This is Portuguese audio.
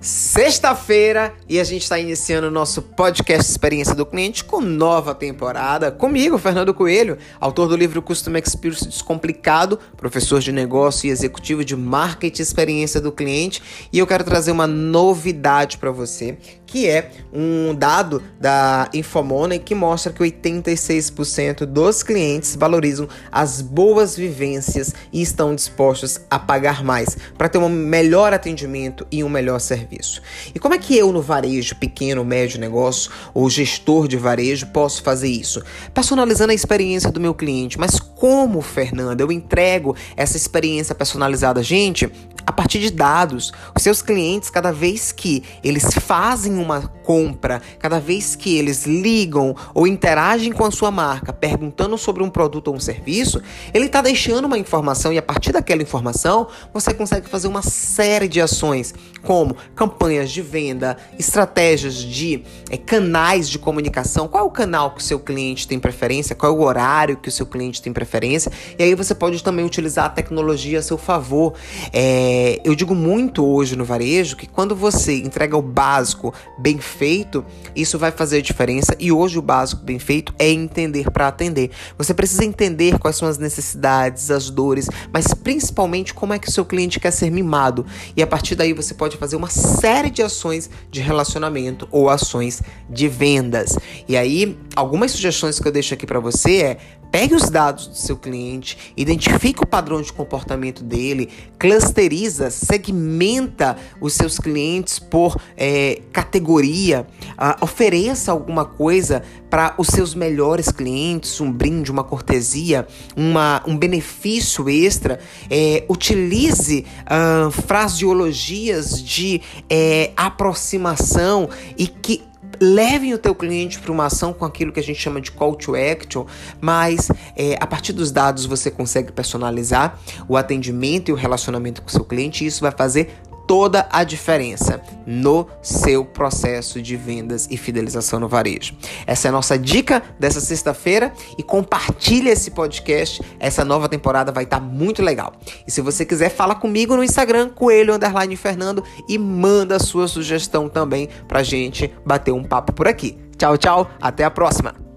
Sexta-feira e a gente está iniciando o nosso podcast Experiência do Cliente com nova temporada. Comigo, Fernando Coelho, autor do livro Customer Experience Descomplicado, professor de negócio e executivo de marketing Experiência do Cliente. E eu quero trazer uma novidade para você, que é um dado da Infomoney que mostra que 86% dos clientes valorizam as boas vivências e estão dispostos a pagar mais para ter um melhor atendimento e um melhor serviço serviço. E como é que eu, no varejo, pequeno, médio negócio ou gestor de varejo, posso fazer isso? Personalizando a experiência do meu cliente. Mas como, Fernanda, eu entrego essa experiência personalizada? Gente, a partir de dados. Os seus clientes, cada vez que eles fazem uma compra, cada vez que eles ligam ou interagem com a sua marca, perguntando sobre um produto ou um serviço, ele está deixando uma informação e a partir daquela informação você consegue fazer uma série de ações, como campanhas de venda, estratégias de é, canais de comunicação. Qual é o canal que o seu cliente tem preferência? Qual é o horário que o seu cliente tem preferência? E aí você pode também utilizar a tecnologia a seu favor. É, eu digo muito hoje no varejo que quando você entrega o básico bem feito, isso vai fazer a diferença. E hoje o básico bem feito é entender para atender. Você precisa entender quais são as necessidades, as dores, mas principalmente como é que o seu cliente quer ser mimado. E a partir daí você pode fazer uma série de ações de relacionamento ou ações de vendas. E aí, algumas sugestões que eu deixo aqui para você é Pegue os dados do seu cliente, identifique o padrão de comportamento dele, clusteriza, segmenta os seus clientes por é, categoria, uh, ofereça alguma coisa para os seus melhores clientes, um brinde, uma cortesia, uma, um benefício extra. É, utilize uh, fraseologias de é, aproximação e que levem o teu cliente para uma ação com aquilo que a gente chama de call to action, mas é, a partir dos dados você consegue personalizar o atendimento e o relacionamento com o seu cliente e isso vai fazer toda a diferença no seu processo de vendas e fidelização no varejo. Essa é a nossa dica dessa sexta-feira e compartilha esse podcast. Essa nova temporada vai estar tá muito legal. E se você quiser, fala comigo no Instagram, Coelho Underline Fernando, e manda sua sugestão também pra gente bater um papo por aqui. Tchau, tchau, até a próxima!